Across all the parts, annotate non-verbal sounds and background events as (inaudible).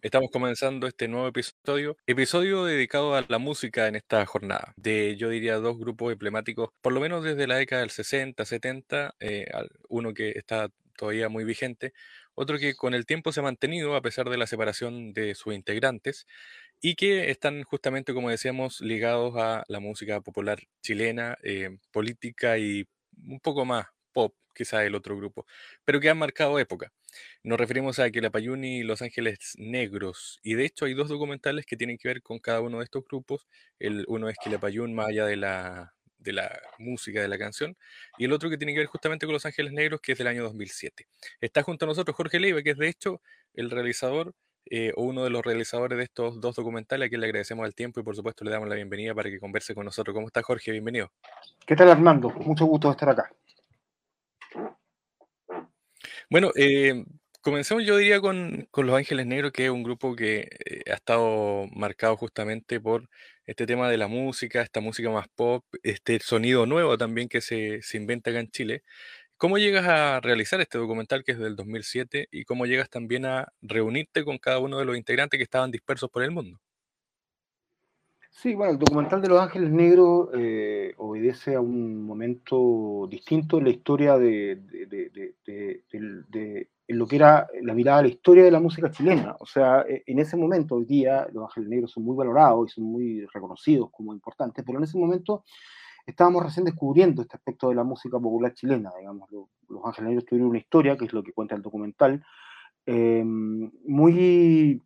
Estamos comenzando este nuevo episodio, episodio dedicado a la música en esta jornada, de yo diría dos grupos emblemáticos, por lo menos desde la década del 60, 70, eh, uno que está todavía muy vigente, otro que con el tiempo se ha mantenido a pesar de la separación de sus integrantes y que están justamente, como decíamos, ligados a la música popular chilena, eh, política y un poco más pop, quizá el otro grupo, pero que han marcado época. Nos referimos a Quilapayún y Los Ángeles Negros, y de hecho hay dos documentales que tienen que ver con cada uno de estos grupos. El, uno es Quilapayún más allá de la, de la música de la canción, y el otro que tiene que ver justamente con Los Ángeles Negros, que es del año 2007. Está junto a nosotros Jorge Leiva, que es de hecho el realizador eh, o uno de los realizadores de estos dos documentales, a quien le agradecemos el tiempo y por supuesto le damos la bienvenida para que converse con nosotros. ¿Cómo está Jorge? Bienvenido. ¿Qué tal Armando? Mucho gusto estar acá. Bueno, eh, comencemos yo diría con, Los Ángeles Negros, que es un grupo que eh, ha estado marcado justamente por este tema de la música, esta música más pop, este sonido nuevo también que se, se inventa acá en Chile. ¿Cómo llegas a realizar este documental que es del 2007 y cómo llegas también a reunirte con cada uno de los integrantes que estaban dispersos por el mundo? Sí, bueno, el documental de Los Ángeles Negros eh, obedece a un momento distinto en la historia de, lo que era la mirada a la historia de la música chilena. O sea, e, en ese momento, hoy día, Los Ángeles Negros son muy valorados y son muy reconocidos como importantes, pero en ese momento estábamos recién descubriendo este aspecto de la música popular chilena, digamos. Los Ángeles Negros tuvieron una historia, que es lo que cuenta el documental, eh, muy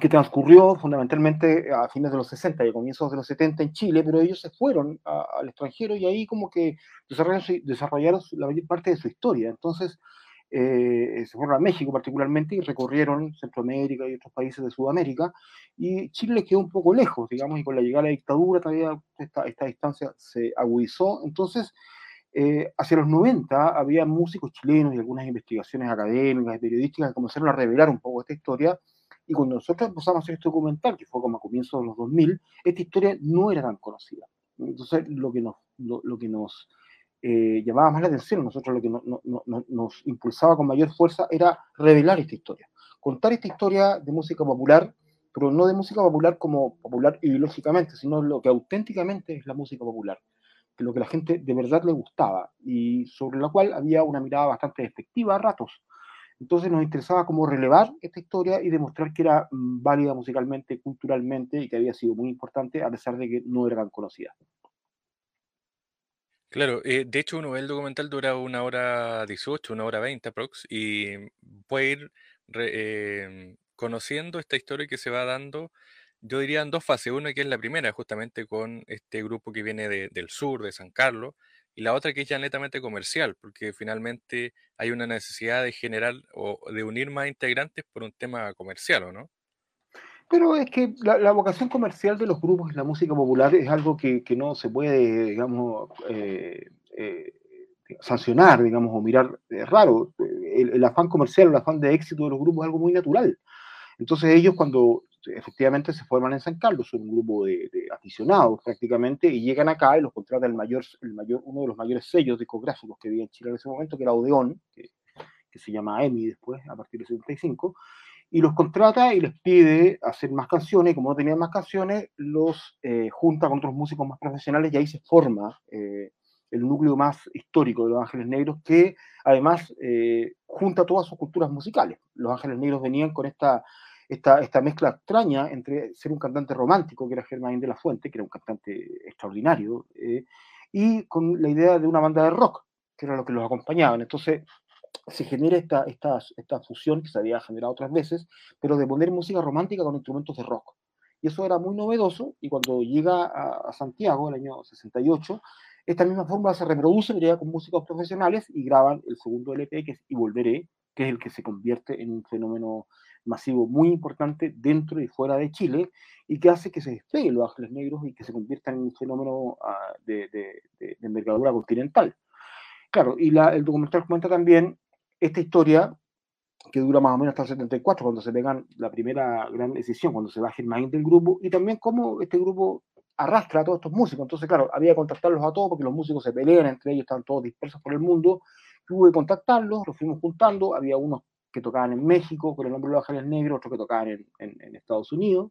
que transcurrió fundamentalmente a fines de los 60 y a comienzos de los 70 en Chile, pero ellos se fueron al extranjero y ahí como que desarrollaron, desarrollaron la mayor parte de su historia. Entonces, eh, se fueron a México particularmente y recorrieron Centroamérica y otros países de Sudamérica, y Chile les quedó un poco lejos, digamos, y con la llegada de la dictadura todavía esta, esta distancia se agudizó. Entonces, eh, hacia los 90 había músicos chilenos y algunas investigaciones académicas y periodísticas que comenzaron a revelar un poco esta historia, y cuando nosotros empezamos a hacer este documental, que fue como a comienzos de los 2000, esta historia no era tan conocida. Entonces, lo que nos, lo, que nos eh, llamaba más la atención, nosotros lo que nos impulsaba con mayor fuerza era revelar esta historia. Contar esta historia de música popular, pero no de música popular como popular ideológicamente, sino lo que auténticamente es la música popular, lo que la gente de verdad le gustaba y sobre la cual había una mirada bastante efectiva a ratos entonces nos interesaba cómo relevar esta historia y demostrar que era mm, válida musicalmente, culturalmente y que había sido muy importante a pesar de que no era tan conocida. Claro, eh, de hecho uno ve el documental dura una hora 18, una hora 20 aprox, y puede ir em, conociendo esta historia que se va dando, yo diría en dos fases. Una que es la primera, justamente con este grupo que viene del sur, de San Carlos, y la otra que es ya netamente comercial, porque finalmente hay una necesidad de generar o de unir más integrantes por un tema comercial, ¿o no? Pero es que la, vocación comercial de los grupos en la música popular es algo que, no se puede, digamos, eh, eh, sancionar, digamos, o mirar es raro. El, el, afán comercial, el afán de éxito de los grupos es algo muy natural. Entonces ellos cuando efectivamente se forman en San Carlos, son un grupo de, aficionados prácticamente, y llegan acá y los contrata el mayor, el mayor, uno de los mayores sellos discográficos que había en Chile en ese momento, que era Odeón, que, se llama EMI después, a partir del 75, y los contrata y les pide hacer más canciones, y como no tenían más canciones, los eh, junta con otros músicos más profesionales y ahí se forma eh, el núcleo más histórico de Los Ángeles Negros, que además eh, junta todas sus culturas musicales. Los Ángeles Negros venían con esta esta, esta mezcla extraña entre ser un cantante romántico, que era Germán de la Fuente, que era un cantante extraordinario, eh, y con la idea de una banda de rock, que era lo que los acompañaban. Entonces se genera esta, esta, esta fusión que se había generado otras veces, pero de poner música romántica con instrumentos de rock. Y eso era muy novedoso, y cuando llega a, Santiago, el año 68, esta misma fórmula se reproduce, ya con músicos profesionales, y graban el segundo LP, que es Y Volveré, que es el que se convierte en un fenómeno masivo muy importante dentro y fuera de Chile y que hace que se despeguen los ángeles negros y que se conviertan en un fenómeno ah, de, de, envergadura continental. Claro, y la, el documental cuenta también esta historia que dura más o menos hasta el 74, cuando se pegan la primera gran decisión, cuando se va Germain del grupo, y también cómo este grupo arrastra a todos estos músicos. Entonces, claro, había que contactarlos a todos porque los músicos se pelean entre ellos, están todos dispersos por el mundo. Tuve que contactarlos, los fuimos juntando, había unos que tocaban en México con el nombre de Los Ángeles Negros, otros que tocaban en, en, Estados Unidos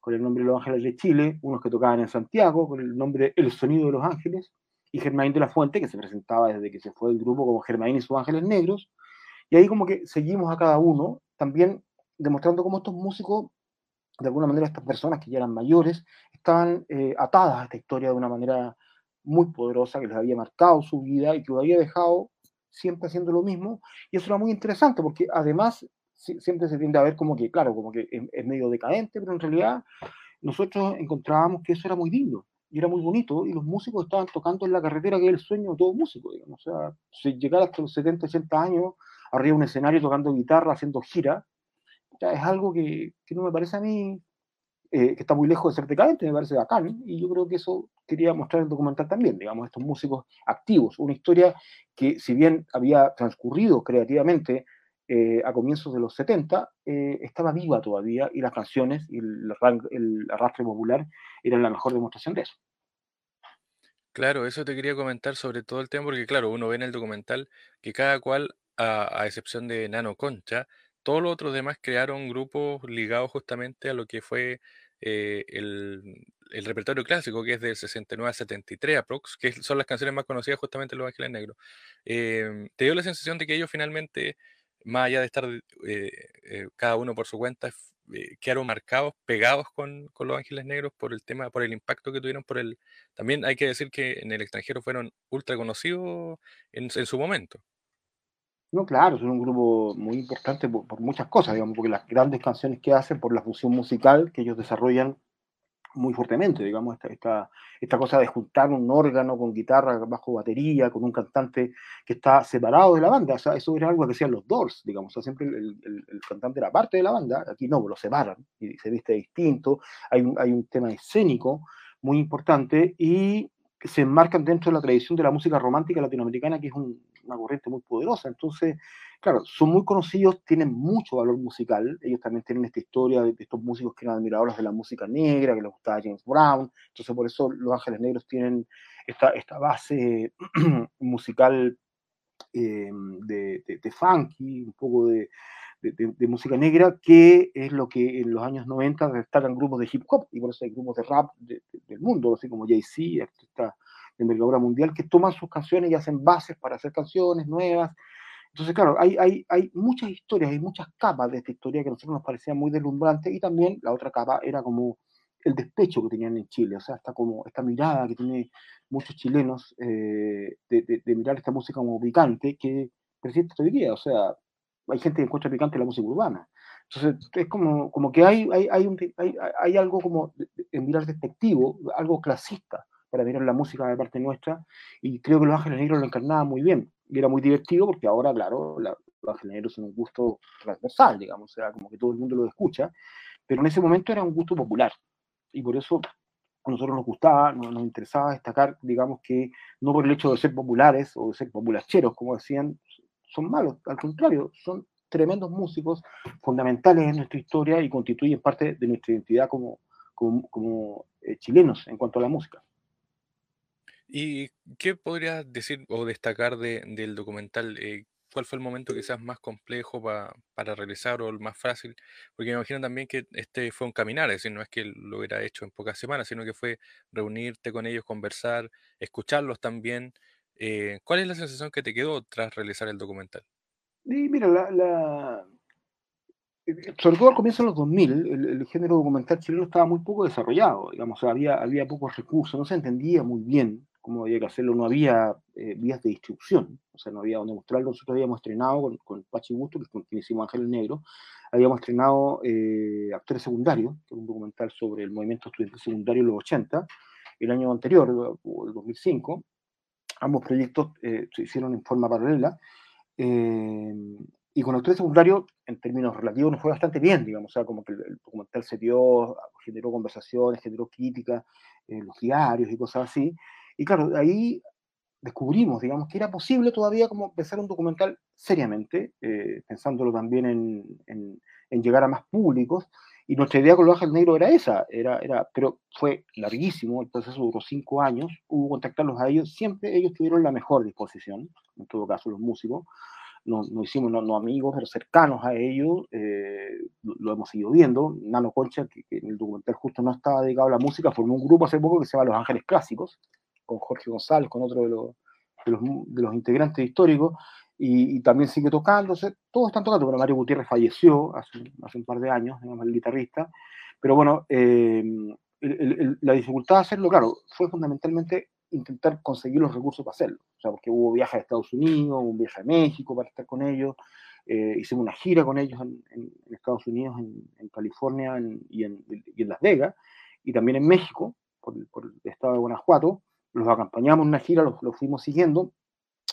con el nombre de Los Ángeles de Chile, unos que tocaban en Santiago con el nombre El Sonido de los Ángeles, y Germain de la Fuente, que se presentaba desde que se fue del grupo como Germain y sus Ángeles Negros, y ahí como que seguimos a cada uno, también demostrando cómo estos músicos, de alguna manera estas personas que ya eran mayores, estaban eh, atadas a esta historia de una manera muy poderosa que les había marcado su vida y que lo había dejado siempre haciendo lo mismo. Y eso era muy interesante porque además siempre se tiende a ver como que, claro, como que es, medio decadente, pero en realidad nosotros encontrábamos que eso era muy digno y era muy bonito y los músicos estaban tocando en la carretera que es el sueño de todo músico, digamos. O sea, si llegar hasta los 70, 80 años arriba de un escenario tocando guitarra, haciendo gira, es algo que no me parece a mí eh, que está muy lejos de ser decadente, me parece bacán, y yo creo que eso quería mostrar el documental también, digamos, estos músicos activos, una historia que si bien había transcurrido creativamente eh, a comienzos de los 70, eh, estaba viva todavía y las canciones y el, el, arrastre popular eran la mejor demostración de eso. Claro, eso te quería comentar sobre todo el tema, porque claro, uno ve en el documental que cada cual, a excepción de Nano Concha, todos los otros demás crearon grupos ligados justamente a lo que fue eh, el, repertorio clásico, que es del 69 a 73 aprox, que son las canciones más conocidas justamente de Los Ángeles Negros. Em, ¿te dio la sensación de que ellos finalmente, más allá de estar eh, eh, cada uno por su cuenta, quedaron marcados, pegados con, Los Ángeles Negros por el tema, por el impacto que tuvieron, por el... También hay que decir que en el extranjero fueron ultra conocidos en su momento. No, claro, son un grupo muy importante por, muchas cosas, digamos, porque las grandes canciones que hacen, por la fusión musical que ellos desarrollan muy fuertemente, digamos, esta, esta, esta cosa de juntar un órgano con guitarra, bajo batería, con un cantante que está separado de la banda, o sea, eso era algo que hacían los Doors, digamos, o sea, siempre el, el, cantante era parte de la banda, aquí no, lo separan y se viste distinto, hay un, hay un tema escénico muy importante y se enmarcan dentro de la tradición de la música romántica latinoamericana, que es una corriente muy poderosa. Entonces, claro, son muy conocidos, tienen mucho valor musical. Ellos también tienen esta historia de, estos músicos que eran admiradores de la música negra, que les gustaba James Brown. Entonces, por eso Los Ángeles Negros tienen esta, esta base (clears throat) musical eh, de, de, funky, un poco de, de, música negra, que es lo que en los años 90 destacan grupos de hip hop, y por eso hay grupos de rap del mundo, así como Jay-Z, artistas de envergadura mundial, que toman sus canciones y hacen bases para hacer canciones nuevas. Entonces, claro, hay, hay, hay muchas historias, hay muchas capas de esta historia que a nosotros nos parecía muy deslumbrante, y también la otra capa era como el despecho que tenían en Chile, o sea, esta, como, esta mirada que tiene muchos chilenos eh, de, de, mirar esta música como picante que persiste hoy día, o sea, hay gente que encuentra picante la música urbana. Entonces, es como, como que hay, hay, hay, un, hay, hay algo como en mirar despectivo, algo clasista para mirar la música de parte nuestra, y creo que Los Ángeles Negros lo encarnaba muy bien. Y era muy divertido porque ahora, claro, Los Ángeles Negros son un gusto transversal, digamos, o sea, como que todo el mundo lo escucha, pero en ese momento era un gusto popular. Y por eso a nosotros nos gustaba, nos, nos interesaba destacar, digamos, que no por el hecho de ser populares o de ser populacheros, como decían, son malos, al contrario, son tremendos músicos, fundamentales en nuestra historia y constituyen parte de nuestra identidad como, como, eh, chilenos en cuanto a la música. ¿Y qué podrías decir o destacar del documental? Eh, ¿Cuál fue el momento quizás más complejo para realizar o el más fácil? Porque me imagino también que este fue un caminar, es decir, no es que lo hubiera hecho en pocas semanas, sino que fue reunirte con ellos, conversar, escucharlos también. Eh, ¿cuál es la sensación que te quedó tras realizar el documental? Y mira, la, eh, sobre todo al comienzo de los 2000, el, género documental chileno estaba muy poco desarrollado, digamos, había, había pocos recursos, no se entendía muy bien cómo había que hacerlo, no había eh, vías de distribución, o sea, no había donde mostrarlo. Nosotros habíamos estrenado con, con Pachi Gusto, que con quien hicimos Ángel Negro, habíamos estrenado Actores Secundarios, que es un documental sobre el movimiento estudiantil secundario en los 80, el año anterior, el 2005, ambos proyectos eh, se hicieron en forma paralela. Eh, y con el tres secundario, en términos relativos, nos fue bastante bien, digamos, o sea, como que el, documental se dio, generó conversaciones, generó críticas en los diarios y cosas así. Y claro, ahí descubrimos, digamos, que era posible todavía como empezar un documental seriamente, eh, pensándolo también en, en, en, llegar a más públicos, y nuestra idea con los Ángeles Negro era esa, era, era, pero fue larguísimo, el proceso duró cinco años, hubo contactarlos a ellos, siempre ellos tuvieron la mejor disposición, en todo caso los músicos, nos, hicimos no, amigos, pero cercanos a ellos, eh, lo, hemos seguido viendo. Nano Concha, que, en el documental justo no estaba dedicado a la música, formó un grupo hace poco que se llama Los Ángeles Clásicos, con Jorge González, con otro de los, de los, integrantes históricos, y, también sigue tocándose. Todos están tocando, pero Mario Gutiérrez falleció hace, hace un par de años, digamos, el guitarrista. Pero bueno, eh, la dificultad de hacerlo, claro, fue fundamentalmente intentar conseguir los recursos para hacerlo. O sea, porque hubo viajes a Estados Unidos, un viaje a México para estar con ellos, eh, hicimos una gira con ellos en, Estados Unidos, en, California y, en, Las Vegas, y también en México, por, el estado de Guanajuato. Los acompañamos en una gira, los, fuimos siguiendo,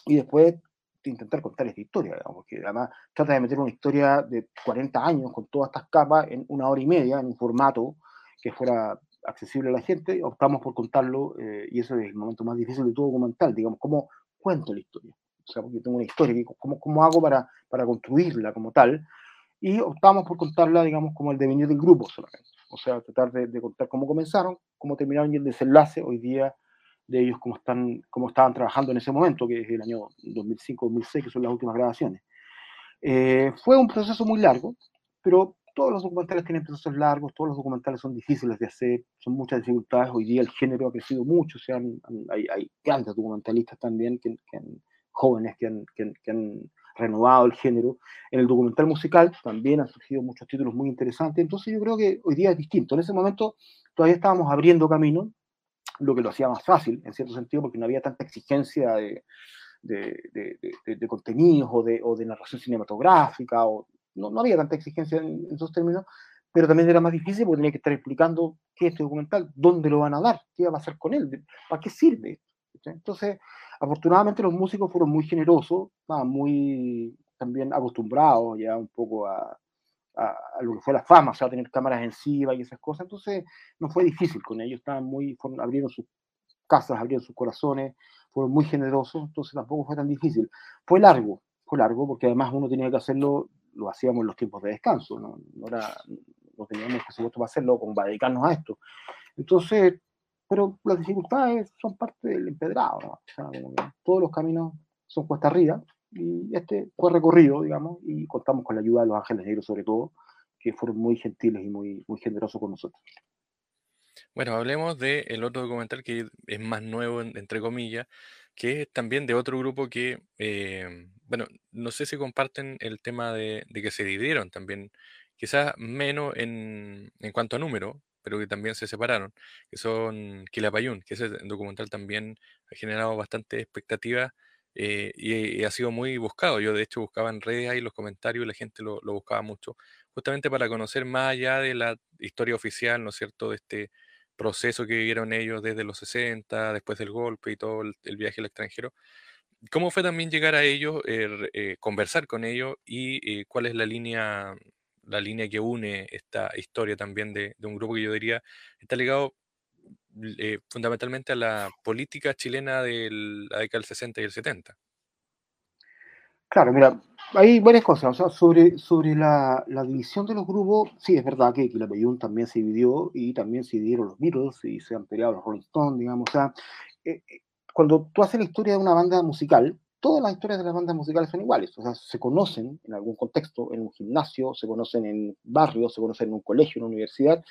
y después de intentar contar esta historia, digamos, que además trata de meter una historia de 40 años con todas estas capas en una hora y media, en un formato que fuera accesible a la gente, optamos por contarlo, eh, y eso es el momento más difícil de todo documental, digamos, cómo cuento la historia. O sea, porque tengo una historia, ¿cómo, cómo hago para, para construirla como tal? Y optamos por contarla, digamos, como el devenir del grupo solamente. O sea, tratar de, contar cómo comenzaron, cómo terminaron y el desenlace hoy día de ellos, cómo, están, cómo estaban trabajando en ese momento, que es el año 2005-2006, que son las últimas grabaciones. Eh, fue un proceso muy largo, pero todos los documentales tienen procesos largos, todos los documentales son difíciles de hacer, son muchas dificultades. Hoy día el género ha crecido mucho, o hay, hay, grandes documentalistas también, que, jóvenes que han, que, han, renovado el género. En el documental musical también han surgido muchos títulos muy interesantes, entonces yo creo que hoy día es distinto. En ese momento todavía estábamos abriendo camino, lo que lo hacía más fácil, en cierto sentido, porque no había tanta exigencia de, de, contenidos o de, o de narración cinematográfica o no, no había tanta exigencia en, esos términos, pero también era más difícil porque tenía que estar explicando qué es este documental, dónde lo van a dar, qué va a pasar con él, para qué sirve. Entonces, afortunadamente los músicos fueron muy generosos, muy también acostumbrados ya un poco a, a, lo que fue la fama, o sea, tener cámaras encima y esas cosas. Entonces, no fue difícil con ellos, estaban muy, abrieron sus casas, abrieron sus corazones, fueron muy generosos, entonces tampoco fue tan difícil. Fue largo, fue largo, porque además uno tenía que hacerlo lo hacíamos en los tiempos de descanso, no, no, era, no teníamos presupuesto para hacerlo, como para dedicarnos a esto. Entonces, pero las dificultades son parte del empedrado, ¿no? o sea, todos los caminos son cuesta arriba, y este fue recorrido, digamos, y contamos con la ayuda de los Ángeles Negros sobre todo, que fueron muy gentiles y muy, muy generosos con nosotros. Bueno, hablemos del otro documental que es más nuevo, entre comillas, que es también de otro grupo que, eh, bueno, no sé si comparten el tema de, que se dividieron también, quizás menos en, en, cuanto a número, pero que también se separaron, que son Quilapayún, que ese documental también ha generado bastante expectativa eh, y, ha sido muy buscado. Yo de hecho buscaba en redes ahí los comentarios y la gente lo, lo buscaba mucho, justamente para conocer más allá de la historia oficial, ¿no es cierto?, de este proceso que vivieron ellos desde los 60, después del golpe y todo el, viaje al extranjero. ¿Cómo fue también llegar a ellos, eh, eh, conversar con ellos y eh, cuál es la línea, la línea que une esta historia también de, un grupo que yo diría está ligado fundamentalmente a la política chilena de la década del 60 y el 70? Claro, mira, hay varias cosas. O sea, sobre, sobre la, la división de los grupos, sí, es verdad que, la Peyún también se dividió y también se dividieron los Beatles y se han peleado los Rolling Stones, digamos. O sea, eh, eh, cuando tú haces la historia de una banda musical, todas las historias de las bandas musicales son iguales. O sea, se conocen en algún contexto, en un gimnasio, se conocen en barrios, se conocen en un colegio, en una universidad,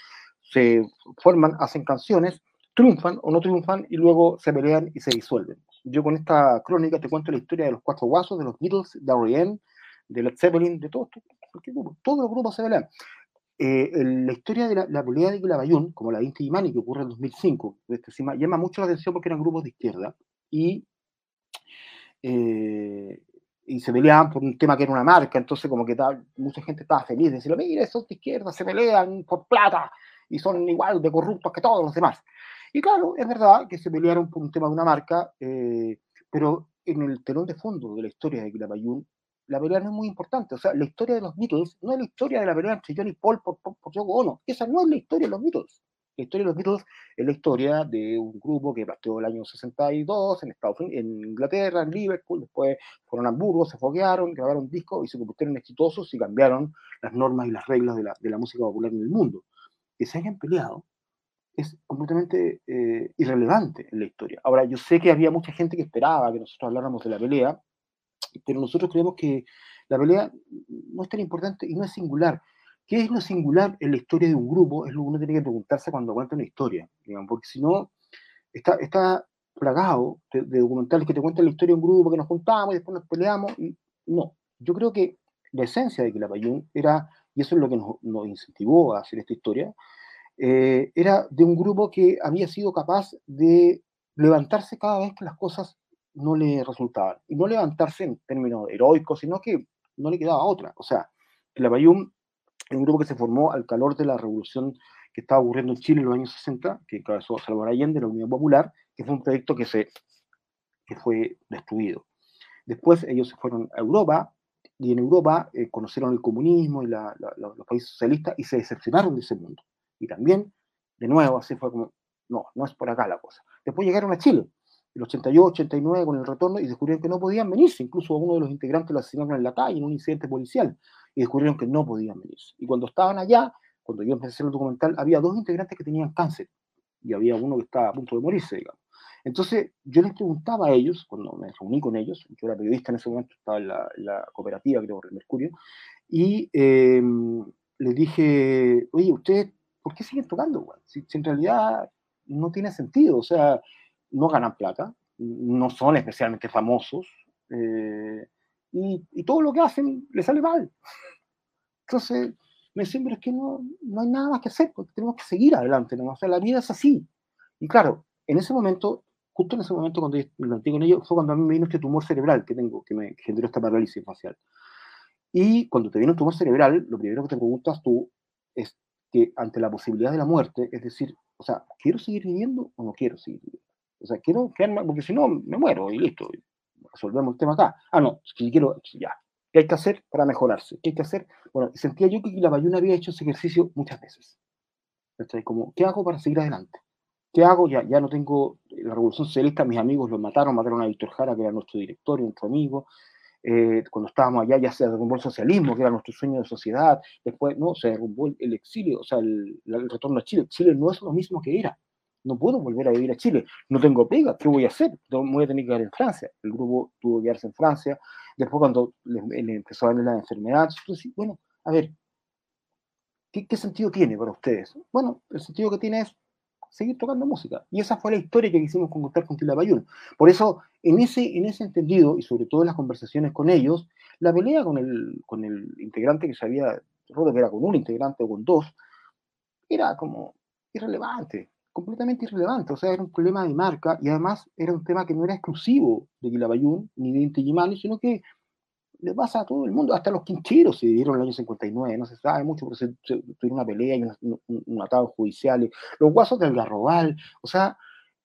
se forman, hacen canciones, triunfan o no triunfan y luego se pelean y se disuelven yo con esta crónica te cuento la historia de los cuatro guasos, de los Beatles, de R.E.M., de Led Zeppelin, de todos, todos los grupos se pelean. Eh, la historia de la, pelea de Clabayún, como la de Inti Mani, que ocurre en 2005, este, llama mucho la atención porque eran grupos de izquierda y, eh, y se peleaban por un tema que era una marca, entonces como que mucha gente estaba feliz de decirlo, mira, esos de izquierda se pelean por plata y son igual de corruptos que todos los demás. Y claro, es verdad que se pelearon por un tema de una marca, eh, pero en el telón de fondo de la historia de Quilapayún, la pelea no es muy importante. O sea, la historia de los Beatles no es la historia de la pelea entre John y Paul por, por, por Yoko Ono. Esa no es la historia de los Beatles. La historia de los Beatles es la historia de un grupo que partió el año 62 en Estados Unidos, en Inglaterra, en Liverpool, después fueron a Hamburgo, se foguearon, grabaron discos y se convirtieron exitosos y cambiaron las normas y las reglas de la, de la música popular en el mundo. Que se hayan peleado es completamente eh, irrelevante en la historia. Ahora, yo sé que había mucha gente que esperaba que nosotros habláramos de la pelea, pero nosotros creemos que la pelea no es tan importante y no es singular. ¿Qué es lo singular en la historia de un grupo? Es lo que uno tiene que preguntarse cuando cuenta una historia, digamos, porque si no, está, está plagado de, documentales que te cuentan la historia de un grupo, que nos juntamos y después nos peleamos. Y, no, yo creo que la esencia de Quilapayún era, y eso es lo que nos, nos incentivó a hacer esta historia, eh, era de un grupo que había sido capaz de levantarse cada vez que las cosas no le resultaban. Y no levantarse en términos heroicos, sino que no le quedaba otra. O sea, Quilapayún es un grupo que se formó al calor de la revolución que estaba ocurriendo en Chile en los años 60, que encabezó Salvador Allende, la Unión Popular, que fue un proyecto que, se, que fue destruido. Después ellos se fueron a Europa, y en Europa eh, conocieron el comunismo y los países socialistas y se decepcionaron de ese mundo. Y también, de nuevo, así fue como, no, no es por acá la cosa. Después llegaron a Chile, el 88, 89 con el retorno y descubrieron que no podían venirse. Incluso uno de los integrantes lo asesinaron en la calle en un incidente policial y descubrieron que no podían venirse. Y cuando estaban allá, cuando yo empecé a hacer el documental, había dos integrantes que tenían cáncer y había uno que estaba a punto de morirse, digamos. Entonces, yo les preguntaba a ellos, cuando me reuní con ellos, yo era periodista en ese momento, estaba en la, cooperativa, creo, el Mercurio, y em, les dije, oye, ¿ustedes por qué siguen tocando? Si, en realidad no tiene sentido, o sea, no ganan plata, no son especialmente famosos, eh, y, todo lo que hacen les sale mal. Entonces, me dicen, pero es que no, no hay nada más que hacer, porque tenemos que seguir adelante, ¿no? o sea, la vida es así. Y claro, en ese momento justo en ese momento cuando me planteé con ellos, fue cuando a mí me vino este tumor cerebral que tengo, que me generó esta parálisis facial. Y cuando te viene un tumor cerebral, lo primero que te preguntas tú es que ante la posibilidad de la muerte, es decir, o sea, ¿quiero seguir viviendo o no quiero seguir viviendo? O sea, quiero quedarme, porque si no, me muero y listo, resolvemos el tema acá. Ah, no, si quiero, ya. ¿Qué hay que hacer para mejorarse? ¿Qué hay que hacer? Bueno, sentía yo que la Bayuna había hecho ese ejercicio muchas veces. Entonces, como, ¿qué hago para seguir adelante? ¿Qué hago? Ya, ya no tengo la Revolución Socialista, mis amigos lo mataron, mataron a Víctor Jara, que era nuestro director, nuestro amigo. Eh, cuando estábamos allá ya se derrumbó el socialismo, que era nuestro sueño de sociedad. Después, no, se derrumbó el, exilio, o sea, el, retorno a Chile. Chile no es lo mismo que era. No puedo volver a vivir a Chile. No tengo pega. ¿Qué voy a hacer? Me voy a tener que quedar en Francia. El grupo tuvo que quedarse en Francia. Después, cuando le, empezó a darle la enfermedad, bueno, a ver, ¿qué, ¿qué sentido tiene para ustedes? Bueno, el sentido que tiene es seguir tocando música. Y esa fue la historia que quisimos contar con Tila. Por eso, en ese, en ese entendido, y sobre todo en las conversaciones con ellos, la pelea con el, con el integrante que se había roto, era con un integrante o con dos, era como irrelevante, completamente irrelevante. O sea, era un problema de marca y además era un tema que no era exclusivo de Quilabayún ni de Inti sino que le pasa a todo el mundo, hasta los quincheros se dieron en el año 59, no se sabe mucho, pero se, tuvieron una pelea y un, un, atado judicial, los guasos del Garrobal, o sea,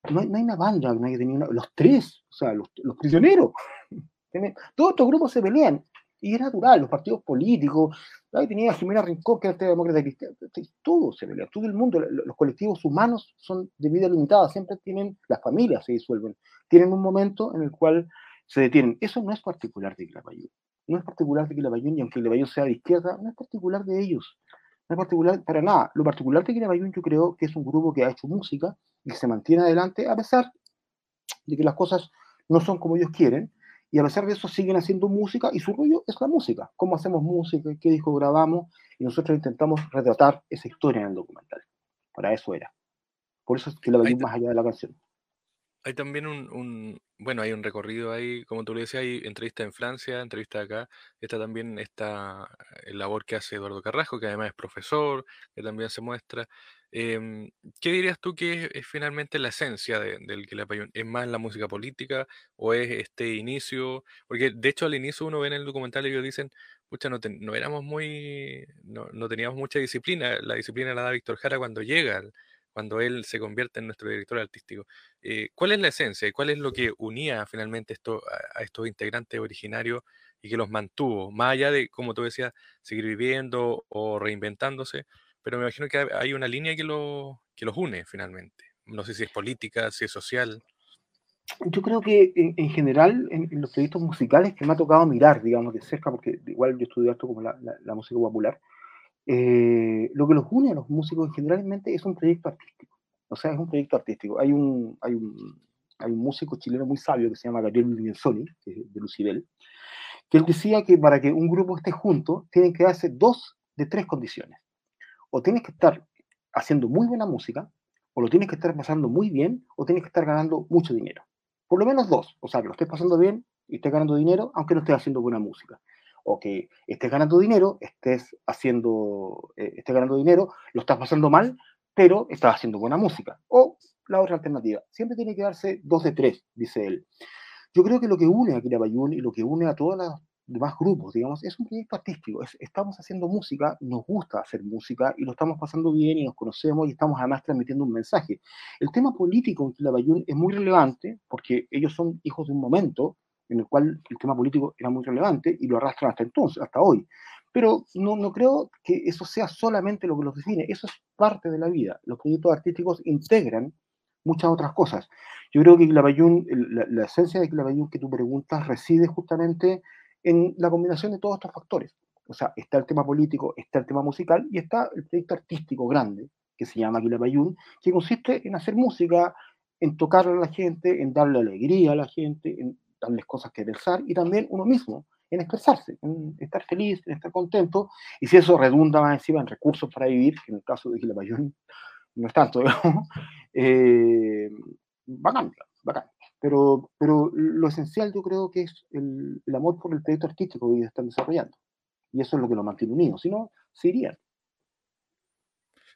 no hay, no hay una banda no hay tenido los tres, o sea, los, los prisioneros, (laughs) todos estos grupos se pelean, y es natural, los partidos políticos, ahí tenía Jimena Rincón, que era este demócrata cristiano, todo se pelea, todo el mundo, los colectivos humanos son de vida limitada, siempre tienen, las familias se disuelven, tienen un momento en el cual se detienen. Eso no es particular de Quilapayún. No es particular de Quilapayún, y aunque Quilapayún sea de izquierda, no es particular de ellos. No es particular para nada. Lo particular de Quilapayún yo creo que es un grupo que ha hecho música y que se mantiene adelante a pesar de que las cosas no son como ellos quieren, y a pesar de eso siguen haciendo música y su rollo es la música. ¿Cómo hacemos música? ¿Qué disco grabamos? Y nosotros intentamos retratar esa historia en el documental. Para eso era. Por eso es que la más allá de la canción. Hay también un, bueno, hay un recorrido ahí, como tú le decías, hay entrevista en Francia, entrevista acá, está también esta eh, labor que hace Eduardo Carrasco, que además es profesor, que también se muestra. Em, ¿qué dirías tú que es, finalmente la esencia del Quilapayún? ¿Es más la música política o es este inicio? Porque de hecho al inicio uno ve en el documental ellos dicen, pucha, no, no éramos muy, no, no, teníamos mucha disciplina, la disciplina la da Víctor Jara cuando llega cuando él se convierte en nuestro director artístico. Eh, ¿Cuál es la esencia y cuál es lo que unía finalmente esto, a, estos integrantes originarios y que los mantuvo, más allá de, como tú decías, seguir viviendo o reinventándose? Pero me imagino que hay una línea que, lo, que los une finalmente. No sé si es política, si es social. Yo creo que en, general, en, los proyectos musicales que me ha tocado mirar, digamos, de cerca, porque igual yo estudié esto como la, la música popular, eh, lo que los une a los músicos generalmente es un proyecto artístico. O sea, es un proyecto artístico. Hay un, hay un, hay un músico chileno muy sabio que se llama Gabriel Vivienzoni, de Lucibel, que él decía que para que un grupo esté junto, tienen que darse dos de tres condiciones. O tienes que estar haciendo muy buena música, o lo tienes que estar pasando muy bien, o tienes que estar ganando mucho dinero. Por lo menos dos. O sea, que lo estés pasando bien y estés ganando dinero, aunque no estés haciendo buena música. O que estés ganando dinero, estés haciendo, eh, estés ganando dinero, lo estás pasando mal, pero estás haciendo buena música. O la otra alternativa. Siempre tiene que darse dos de tres, dice él. Yo creo que lo que une a Bayún y lo que une a todos los demás grupos, digamos, es un proyecto artístico. estamos haciendo música, nos gusta hacer música y lo estamos pasando bien y nos conocemos y estamos además transmitiendo un mensaje. El tema político en Bayún es muy relevante porque ellos son hijos de un momento en el cual el tema político era muy relevante y lo arrastran hasta entonces, hasta hoy. Pero no, no creo que eso sea solamente lo que los define, eso es parte de la vida. Los proyectos artísticos integran muchas otras cosas. Yo creo que la, la esencia de Clavayún que tú preguntas reside justamente en la combinación de todos estos factores. O sea, está el tema político, está el tema musical y está el proyecto artístico grande, que se llama Quilapayún, que consiste en hacer música, en tocar a la gente, en darle alegría a la gente, en darles cosas que pensar y también uno mismo, en expresarse, en estar feliz, en estar contento. Y si eso redunda más encima en recursos para vivir, que en el caso de Quilapayún (laughs) no es tanto, digamos, (laughs) eh, bacán, bacán. Pero, pero lo esencial yo creo que es el, el amor por el proyecto artístico que ellos están desarrollando. Y eso es lo que lo mantiene unido. Si no, se irían.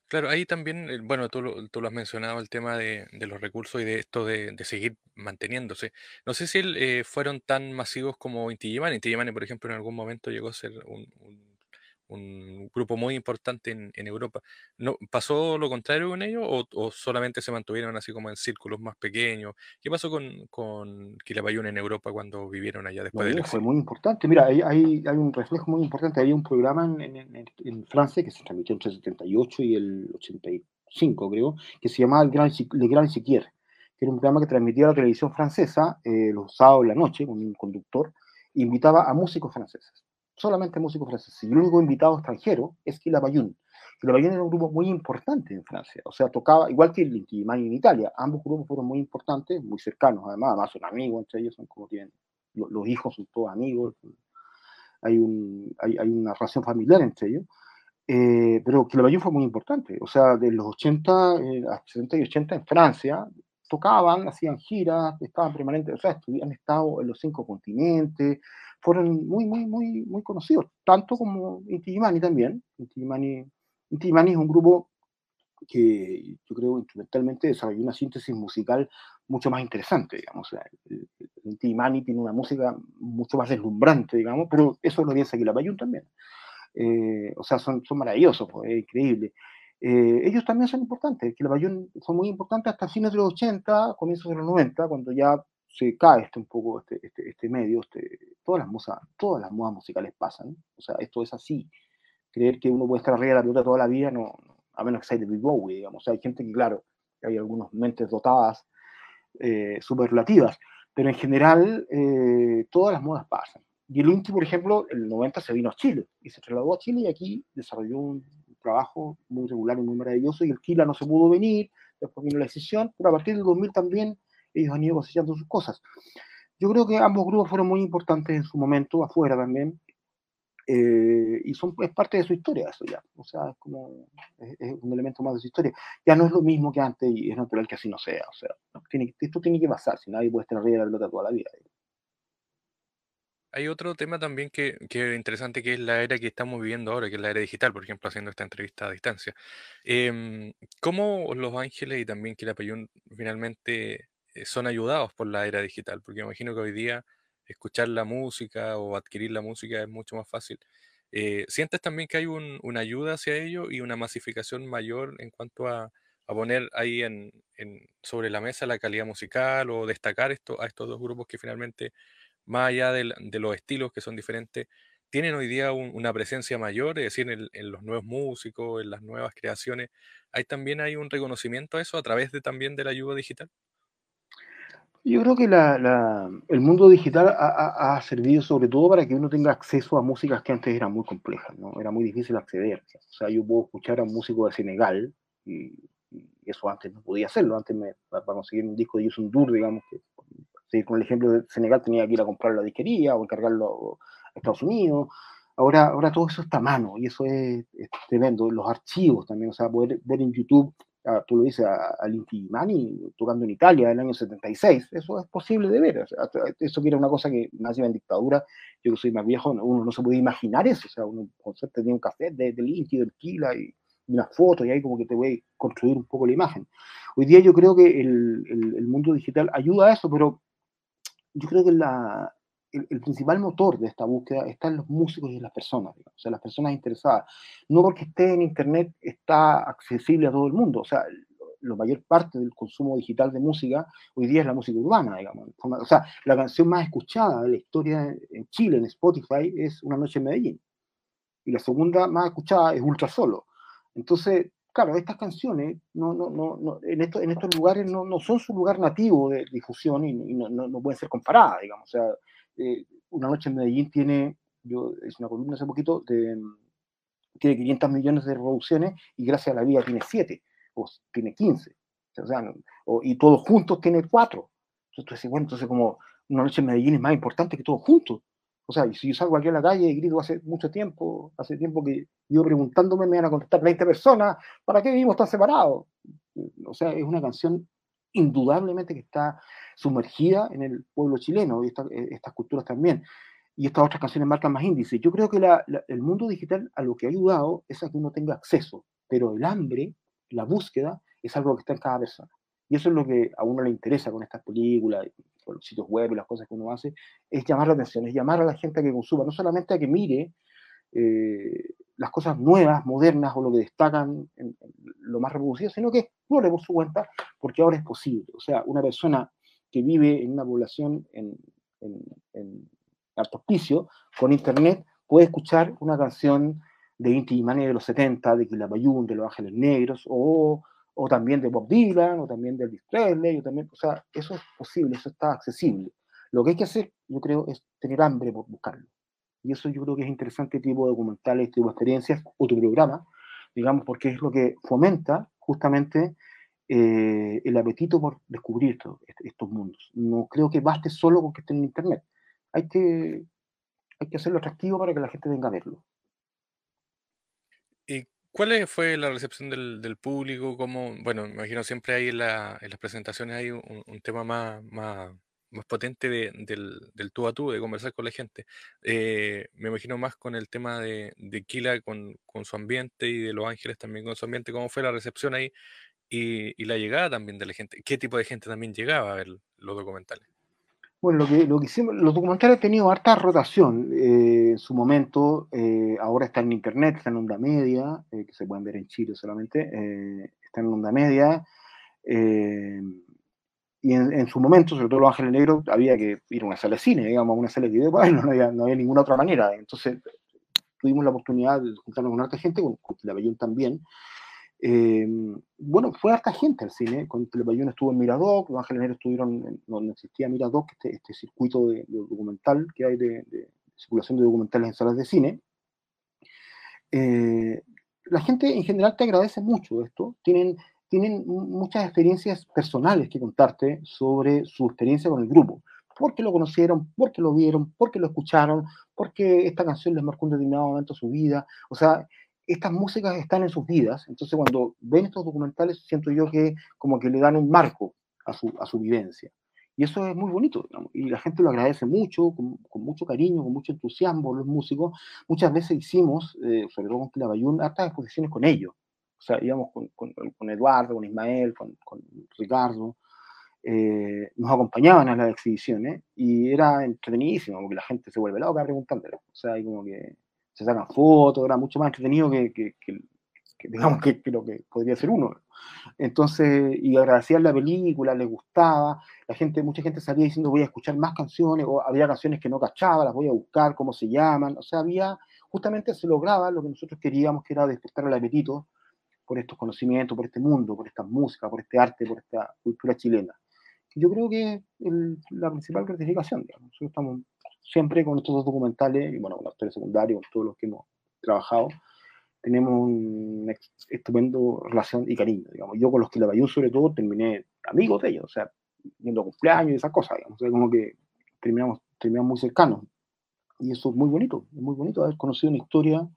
Claro, ahí también, eh, bueno, tú lo, tú lo has mencionado, el tema de, de los recursos y de esto de, seguir manteniéndose. No sé si eh, fueron tan masivos como Inti Illimani. Inti por ejemplo, en algún momento llegó a ser un un grupo muy importante en, Europa. ¿No, ¿Pasó lo contrario con ellos o, solamente se mantuvieron así como en círculos más pequeños? ¿Qué pasó con, con Quilapayún en Europa cuando vivieron allá después de Fue muy importante. Mira, hay, hay, un reflejo muy importante. Había un programa en, en, Francia que se transmitió entre el 78 y el 85, creo, que se llamaba El Gran, Le Grand Siquier, que era un programa que transmitía la televisión francesa eh, los sábados en la noche con un conductor, e invitaba a músicos franceses solamente músicos franceses. Y el único invitado extranjero es Quilapayún. Quilapayún era un grupo muy importante en Francia, o sea, tocaba, igual que el Inti en Italia, ambos grupos fueron muy importantes, muy cercanos además, además son amigos entre ellos, son como tienen, los, hijos son todos amigos, hay, un, hay, hay una relación familiar entre ellos, eh, pero Quilapayún fue muy importante, o sea, de los 80, eh, a 70 y 80 en Francia, tocaban, hacían giras, estaban permanentes, o sea, han estado en los cinco continentes, fueron muy, muy, muy, muy conocidos, tanto como Inti también. Inti es un grupo que yo creo instrumentalmente desarrolló una síntesis musical mucho más interesante, digamos. Inti tiene una música mucho más deslumbrante, digamos, pero eso lo piensa aquí la Bayún también. Eh, o sea, son, son maravillosos, pues, es increíble. Eh, ellos también son importantes, que la Bayún son muy importantes hasta fines de los 80, comienzos de los 90, cuando ya se cae este un poco este, este, este medio, este, todas las musas, todas las modas musicales pasan, o sea, esto es así. Creer que uno puede estar arriba de la pelota toda la vida, no, a menos que sea de Big Bowie, digamos. O sea, hay gente que, claro, hay algunas mentes dotadas, eh, superlativas, pero en general eh, todas las modas pasan. Y el último, por ejemplo, el 90 se vino a Chile y se trasladó a Chile y aquí desarrolló un trabajo muy regular y muy maravilloso y el Kila no se pudo venir, después vino la decisión, pero a partir del 2000 también ellos han ido cosechando sus cosas. Yo creo que ambos grupos fueron muy importantes en su momento, afuera también, eh, y son, es parte de su historia eso ya, o sea, es como, es, un elemento más de su historia. Ya no es lo mismo que antes y es natural que así no sea, o sea, esto tiene que pasar, si nadie puede estar arriba de la pelota toda la vida. Hay otro tema también que, que, es interesante, que es la era que estamos viviendo ahora, que es la era digital, por ejemplo, haciendo esta entrevista a distancia. Eh, ¿Cómo Los Ángeles y también Quilapayún finalmente son ayudados por la era digital, porque imagino que hoy día escuchar la música o adquirir la música es mucho más fácil. Eh, ¿Sientes también que hay una ayuda hacia ello y una masificación mayor en cuanto a, poner ahí en, sobre la mesa la calidad musical o destacar esto, a estos dos grupos que finalmente, más allá de, los estilos que son diferentes, tienen hoy día una presencia mayor, es decir, en, en, los nuevos músicos, en las nuevas creaciones, ¿hay también hay un reconocimiento a eso a través de también de la ayuda digital? Yo creo que el mundo digital ha, servido sobre todo para que uno tenga acceso a músicas que antes eran muy complejas, ¿no? Era muy difícil acceder. O sea, yo puedo escuchar a un músico de Senegal y, eso antes no podía hacerlo. Antes para conseguir un disco de Yusun Dur, digamos, que seguir con el ejemplo de Senegal tenía que ir a comprar la disquería o encargarlo Estados Unidos. Ahora, ahora todo eso está a mano y eso es, tremendo. Los archivos también, o sea, poder ver en YouTube, tú lo dices, a, a Mani tocando en Italia en el año 76, eso es posible de ver. eso que era una cosa que nació en dictadura, yo que soy más viejo, uno no se puede imaginar eso. O sea, uno con suerte tenía un café de, del Inti, del Kila y una foto y ahí como que te voy a construir un poco la imagen. Hoy día yo creo que el, el, mundo digital ayuda a eso, pero yo creo que la, el, principal motor de esta búsqueda está en los músicos y en las personas, o sea, las personas interesadas. No porque esté en Internet está accesible a todo el mundo, o sea, la mayor parte del consumo digital de música hoy día es la música urbana, digamos. O sea, la canción más escuchada de la historia en Chile, en Spotify, es Una noche en Medellín. Y la segunda más escuchada es Ultra Solo. Entonces, claro, estas canciones no, no, no, en, estos, en estos lugares no, no, son su lugar nativo de difusión y, no, pueden ser comparadas, digamos. O sea, eh, Una noche en Medellín tiene, yo es una columna hace poquito, de, tiene 500 millones de reproducciones y Gracias a la Vida tiene 7 o tiene 15. O sea, y todos juntos tiene 4. Entonces, bueno, entonces como Una noche en Medellín es más importante que todos juntos. O sea, si yo salgo aquí a la calle y grito hace mucho tiempo, hace tiempo que yo preguntándome me van a contestar 20 personas, ¿para qué vivimos tan separados? O sea, es una canción indudablemente que está sumergida en el pueblo chileno y eh, estas culturas también. Y estas otras canciones marcan más índices. Yo creo que el mundo digital a lo que ha ayudado es a que uno tenga acceso, pero el hambre, la búsqueda, es algo que está en cada persona. Y eso es lo que a uno le interesa con estas películas, con los sitios web y las cosas que uno hace, es llamar la atención, es llamar a la gente a que consuma, no solamente a que mire eh, las cosas nuevas, modernas o lo que destacan lo más reproducido, sino que explore por su cuenta, porque ahora es posible. O sea, una persona que vive en una población en, en, alto con internet, puede escuchar una canción de Inti Mani de los 70, de Quilapayún, de Los Ángeles Negros, o o también de Bob Dylan, o también de Elvis Presley, o también, o sea, eso es posible, eso está accesible. Lo que hay que hacer, yo creo, es tener hambre por buscarlo. Y eso yo creo que es interesante, tipo de documentales, tipo de experiencias, o tu programa, digamos, porque es lo que fomenta justamente eh, el apetito por descubrir estos mundos. No creo que baste solo con que esté en Internet. Hay que, hay que hacerlo atractivo para que la gente venga a verlo. ¿Y ¿Cuál fue la recepción del, público? ¿Cómo, bueno, me imagino siempre hay en, las presentaciones hay un, tema más, más potente del, del, tú a tú, de conversar con la gente. Eh, me imagino más con el tema de, de Kila con, con, su ambiente y de Los Ángeles también con su ambiente. ¿Cómo fue la recepción ahí y, y la llegada también de la gente? ¿Qué tipo de gente también llegaba a ver los documentales? Bueno, lo que, lo que hicimos, los documentales han tenido harta rotación eh, en su momento, eh, ahora está en internet, está en onda media, que se pueden ver en Chile solamente, está en onda media, y en, su momento, sobre todo Los Ángeles Negros, había que ir a una sala de cine, digamos, a una sala de video, (laughs) no había, no había ninguna otra manera, entonces tuvimos la oportunidad de juntarnos con harta gente, con, con Bellón también, eh, bueno, fue harta gente al cine. Con Telepayún estuvo en Miradoc, Los Ángeles Negros estuvieron donde existía Miradoc, este, este circuito de, documental que hay de, circulación de documentales en salas de cine. Eh, la gente en general te agradece mucho esto. Tienen, tienen muchas experiencias personales que contarte sobre su experiencia con el grupo. Porque lo conocieron, porque lo vieron, porque lo escucharon, porque esta canción les marcó un determinado momento su vida. O sea, estas músicas están en sus vidas, entonces cuando ven estos documentales siento yo que como que le dan un marco a su, a su vivencia. Y eso es muy bonito, y la gente lo agradece mucho, con, con, mucho cariño, con mucho entusiasmo, los músicos. Muchas veces hicimos, eh, sobre todo con Clavayún, hartas exposiciones con ellos. O sea, íbamos con, con, con Eduardo, con Ismael, con, Ricardo, eh, nos acompañaban a las exhibiciones y era entretenidísimo, porque la gente se vuelve loca preguntándole. O sea, hay como que se sacan fotos, era mucho más entretenido que, que, digamos, que, lo que podría ser uno. Entonces, y agradecían la película, les gustaba, la gente, mucha gente salía diciendo voy a escuchar más canciones, o había canciones que no cachaba, las voy a buscar, cómo se llaman, o sea, había, justamente se lograba lo que nosotros queríamos, que era despertar el apetito por estos conocimientos, por este mundo, por esta música, por este arte, por esta cultura chilena. Yo creo que es la principal gratificación, digamos. Nosotros estamos siempre con estos dos documentales, y bueno, con actores secundarios, con todos los que hemos trabajado, tenemos una estupendo relación y cariño, digamos. Yo con los que la Bayú, sobre todo, terminé amigos de ellos, o sea, viendo cumpleaños y esas cosas, digamos. O sea, como que terminamos, terminamos muy cercanos. Y eso es muy bonito, es muy bonito haber conocido una historia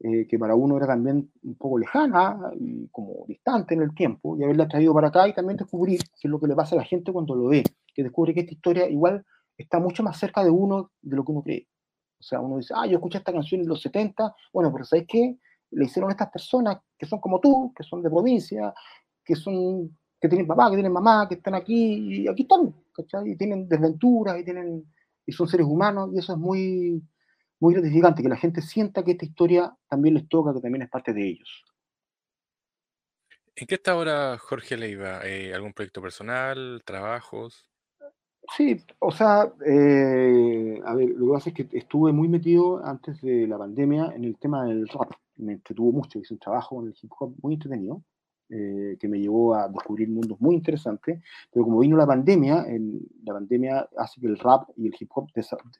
eh, que para uno era también un poco lejana y como distante en el tiempo, y haberla traído para acá y también descubrir qué es lo que le pasa a la gente cuando lo ve, que descubre que esta historia igual está mucho más cerca de uno de lo que uno cree. O sea, uno dice, ah, yo escuché esta canción en los 70, bueno, pero ¿sabes qué? Le hicieron a estas personas que son como tú, que son de provincia, que son que tienen papá, que tienen mamá, que están aquí, y aquí están, ¿cachai? Y tienen desventuras, y, tienen, y son seres humanos, y eso es muy, muy gratificante, que la gente sienta que esta historia también les toca, que también es parte de ellos. ¿En qué está ahora Jorge Leiva? Eh, ¿Algún proyecto personal, trabajos? Sí, o sea, eh, a ver, lo que pasa es que estuve muy metido antes de la pandemia en el tema del rap. Me entretuvo mucho, hice un trabajo en el hip hop muy entretenido. Eh, que me llevó a descubrir mundos muy interesantes, pero como vino la pandemia, la pandemia hace que el rap y el hip hop,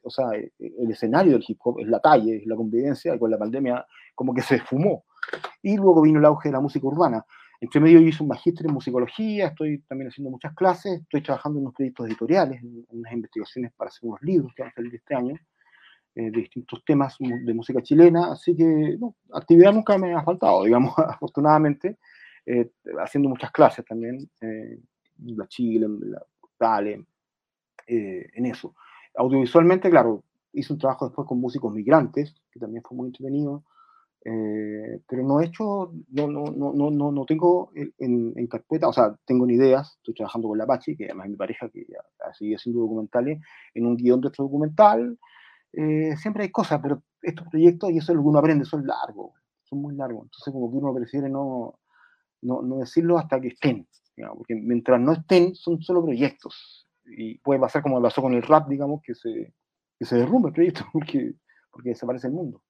o sea, eh, el escenario del hip hop es la calle, es la convivencia, y con la pandemia como que se esfumó. Y luego vino el auge de la música urbana. Entre medio yo hice un magíster en musicología, estoy también haciendo muchas clases, estoy trabajando en unos proyectos editoriales, en unas investigaciones para hacer unos libros que van a salir este año, eh, de distintos temas de música chilena, así que no, actividad nunca me ha faltado, digamos, (laughs) afortunadamente. Eh, haciendo muchas clases también, eh, en la Chile, en la Portale, eh, en eso. Audiovisualmente, claro, hice un trabajo después con músicos migrantes, que también fue muy entretenido, pero no he hecho, no, no, no, no, no tengo en, en, carpeta, o sea, tengo ni ideas, estoy trabajando con la Apache, que además es mi pareja, que ya sigue haciendo documentales, en un guion de otro documental, siempre hay cosas, pero estos proyectos, y eso es lo que uno aprende, son largos, son muy largos, entonces como que uno prefiere no, no, no decirlo hasta que estén, porque mientras no estén son solo proyectos. Y puede pasar como pasó con el rap, digamos, que se, que se derrumbe el proyecto (laughs) porque, porque desaparece el mundo.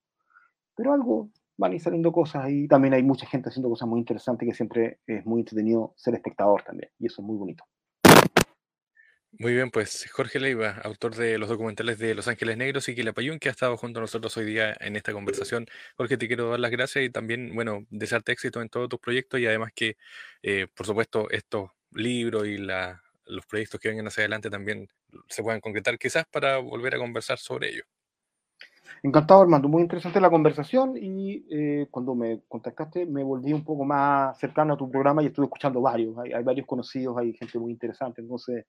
Pero algo van a ir saliendo cosas y también hay mucha gente haciendo cosas muy interesantes que siempre es muy entretenido ser espectador también. Y eso es muy bonito. Muy bien, pues Jorge Leiva, autor de los documentales de Los Ángeles Negros y Quilapayún, que ha estado junto a nosotros hoy día en esta conversación. Jorge, te quiero dar las gracias y también, bueno, desearte éxito en todos tus proyectos y además que, eh, por supuesto, estos libros y los proyectos que vengan hacia adelante también se puedan concretar, quizás para volver a conversar sobre ello. Encantado, Armando. Muy interesante la conversación y eh, cuando me contactaste me volví un poco más cercano a tu programa y estuve escuchando varios. Hay varios conocidos, hay gente muy interesante. Entonces,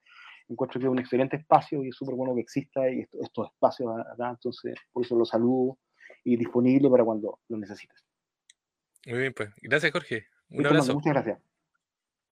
encuentro que es un excelente espacio y es súper bueno que exista estos espacios acá, entonces por eso lo saludo y disponible para cuando lo necesites. Muy bien, pues gracias Jorge. Un abrazo. Muchas gracias.